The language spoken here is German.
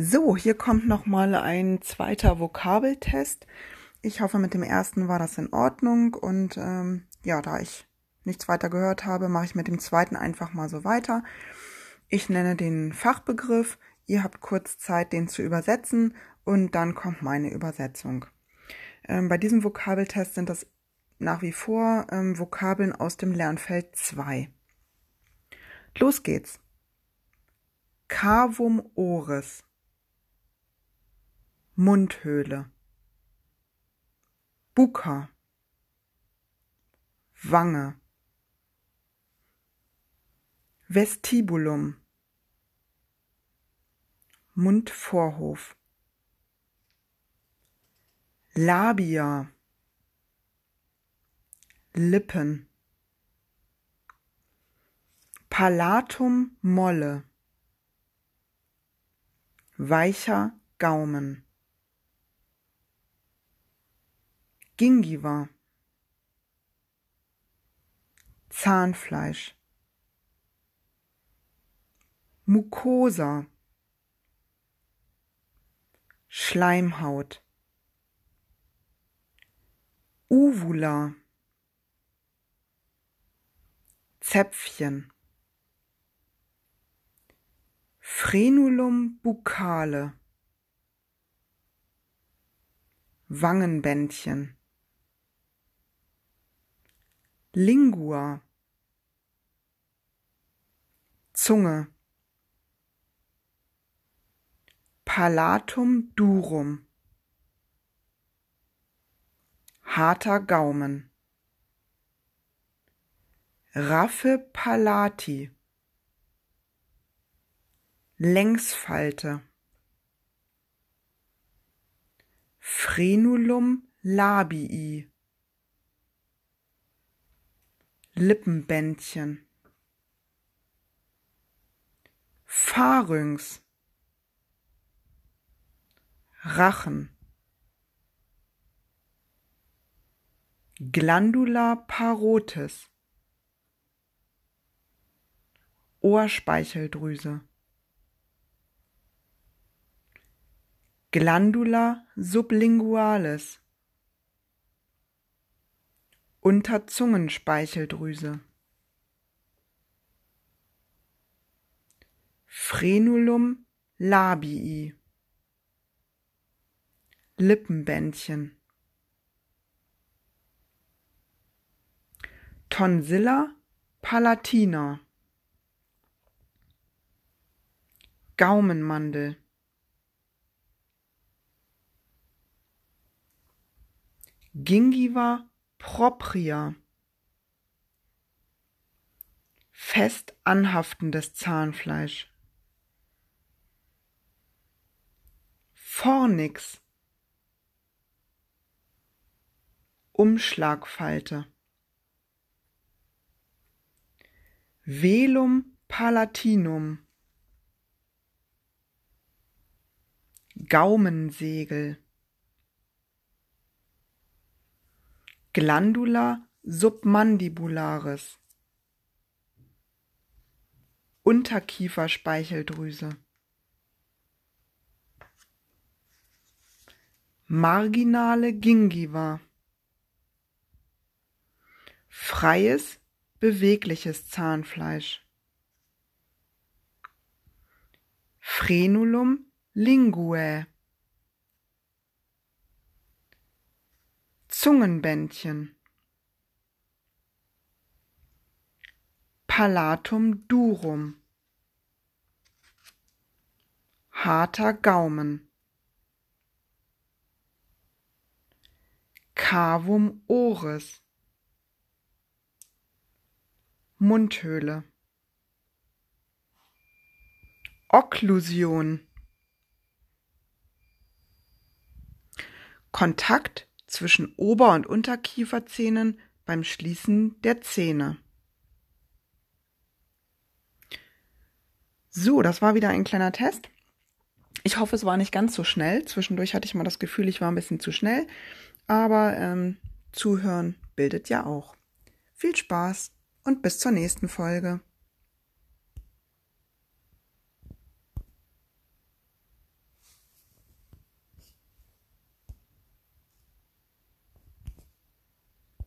So, hier kommt noch mal ein zweiter Vokabeltest. Ich hoffe, mit dem ersten war das in Ordnung und ähm, ja, da ich nichts weiter gehört habe, mache ich mit dem zweiten einfach mal so weiter. Ich nenne den Fachbegriff, ihr habt kurz Zeit, den zu übersetzen und dann kommt meine Übersetzung. Ähm, bei diesem Vokabeltest sind das nach wie vor ähm, Vokabeln aus dem Lernfeld 2. Los geht's. Cavum oris Mundhöhle. Buka. Wange. Vestibulum. Mundvorhof. Labia. Lippen. Palatum molle. Weicher Gaumen Gingiva Zahnfleisch. Mucosa Schleimhaut. Uvula. Zäpfchen. Frenulum buccale Wangenbändchen Lingua. Zunge. Palatum durum. Harter Gaumen. Raffe palati. Längsfalte. Frenulum labii Lippenbändchen. Pharynx. Rachen. Glandula parotis Ohrspeicheldrüse. Glandula sublingualis Unterzungenspeicheldrüse Frenulum labii. Lippenbändchen. Tonsilla palatina. Gaumenmandel. Gingiva propria fest anhaftendes Zahnfleisch. Fornix Umschlagfalte. Velum palatinum. Gaumensegel Glandula submandibularis. Unterkieferspeicheldrüse. Marginale Gingiva. Freies, bewegliches Zahnfleisch. Frenulum linguae Zungenbändchen. Palatum durum. Harter Gaumen. Cavum oris. Mundhöhle. Okklusion. Kontakt zwischen Ober- und Unterkieferzähnen beim Schließen der Zähne. So, das war wieder ein kleiner Test. Ich hoffe, es war nicht ganz so schnell. Zwischendurch hatte ich mal das Gefühl, ich war ein bisschen zu schnell. Aber ähm, zuhören bildet ja auch. Viel Spaß und bis zur nächsten Folge.